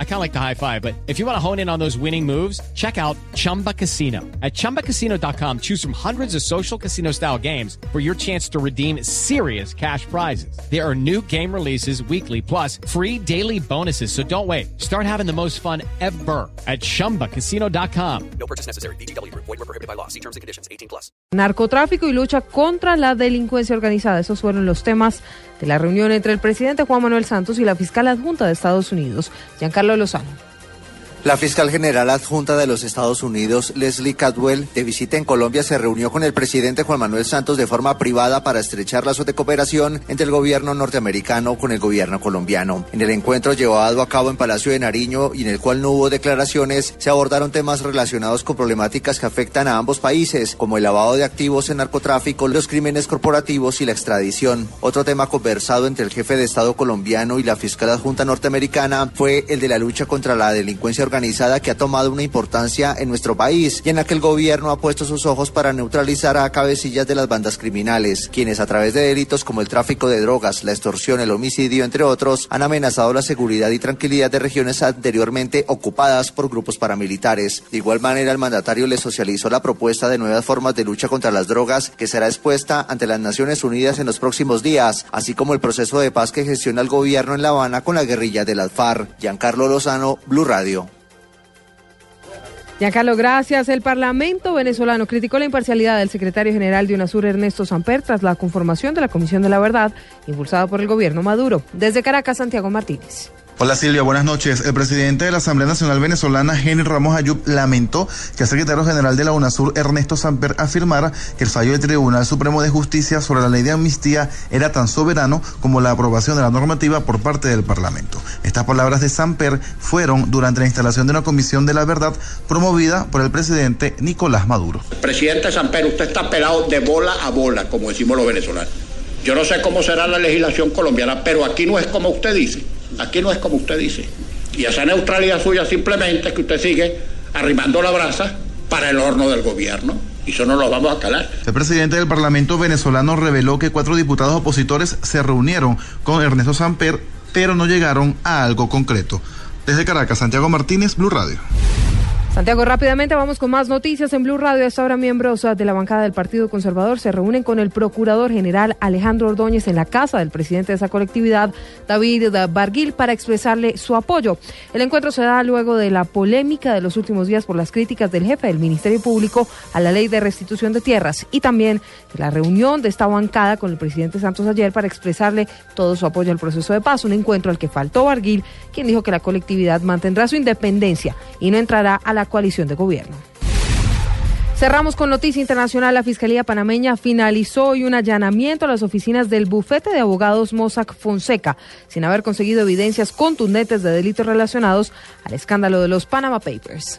I kind of like the high five, but if you want to hone in on those winning moves, check out Chumba Casino. At ChumbaCasino.com, choose from hundreds of social casino style games for your chance to redeem serious cash prizes. There are new game releases weekly, plus free daily bonuses. So don't wait. Start having the most fun ever at ChumbaCasino.com. No purchase necessary. BGW. Void were prohibited by law. See terms and conditions. 18 plus. Narcotráfico y lucha contra la delincuencia organizada. Esos fueron los temas de la reunión entre el presidente Juan Manuel Santos y la fiscal adjunta de Estados Unidos, Giancarlo Lozano. La fiscal general adjunta de los Estados Unidos, Leslie Cadwell, de visita en Colombia, se reunió con el presidente Juan Manuel Santos de forma privada para estrechar lazos de cooperación entre el gobierno norteamericano con el gobierno colombiano. En el encuentro llevado a cabo en Palacio de Nariño y en el cual no hubo declaraciones, se abordaron temas relacionados con problemáticas que afectan a ambos países, como el lavado de activos en narcotráfico, los crímenes corporativos y la extradición. Otro tema conversado entre el jefe de Estado colombiano y la fiscal adjunta norteamericana fue el de la lucha contra la delincuencia organizada que ha tomado una importancia en nuestro país y en la que el gobierno ha puesto sus ojos para neutralizar a cabecillas de las bandas criminales, quienes a través de delitos como el tráfico de drogas, la extorsión, el homicidio, entre otros, han amenazado la seguridad y tranquilidad de regiones anteriormente ocupadas por grupos paramilitares. De igual manera, el mandatario le socializó la propuesta de nuevas formas de lucha contra las drogas que será expuesta ante las Naciones Unidas en los próximos días, así como el proceso de paz que gestiona el gobierno en La Habana con la guerrilla de las FARC. Giancarlo Lozano, Blue Radio. Giancarlo, gracias. El Parlamento venezolano criticó la imparcialidad del secretario general de UNASUR, Ernesto Samper, tras la conformación de la Comisión de la Verdad, impulsada por el gobierno Maduro. Desde Caracas, Santiago Martínez. Hola Silvia, buenas noches. El presidente de la Asamblea Nacional Venezolana, Henry Ramos Ayub, lamentó que el secretario general de la UNASUR, Ernesto Samper, afirmara que el fallo del Tribunal Supremo de Justicia sobre la ley de amnistía era tan soberano como la aprobación de la normativa por parte del Parlamento. Estas palabras de Samper fueron durante la instalación de una comisión de la verdad promovida por el presidente Nicolás Maduro. Presidente Samper, usted está pelado de bola a bola, como decimos los venezolanos. Yo no sé cómo será la legislación colombiana, pero aquí no es como usted dice. Aquí no es como usted dice. Y esa neutralidad suya simplemente es que usted sigue arrimando la brasa para el horno del gobierno. Y eso no lo vamos a calar. El presidente del Parlamento venezolano reveló que cuatro diputados opositores se reunieron con Ernesto Samper, pero no llegaron a algo concreto. Desde Caracas, Santiago Martínez, Blue Radio. Santiago, rápidamente vamos con más noticias en Blue Radio. Hasta ahora miembros de la bancada del Partido Conservador se reúnen con el Procurador General Alejandro Ordóñez en la casa del presidente de esa colectividad, David Barguil, para expresarle su apoyo. El encuentro se da luego de la polémica de los últimos días por las críticas del jefe del Ministerio Público a la ley de restitución de tierras y también de la reunión de esta bancada con el presidente Santos ayer para expresarle todo su apoyo al proceso de paz. Un encuentro al que faltó Barguil, quien dijo que la colectividad mantendrá su independencia y no entrará a la coalición de gobierno. Cerramos con noticia internacional. La Fiscalía panameña finalizó hoy un allanamiento a las oficinas del bufete de abogados Mossack Fonseca, sin haber conseguido evidencias contundentes de delitos relacionados al escándalo de los Panama Papers.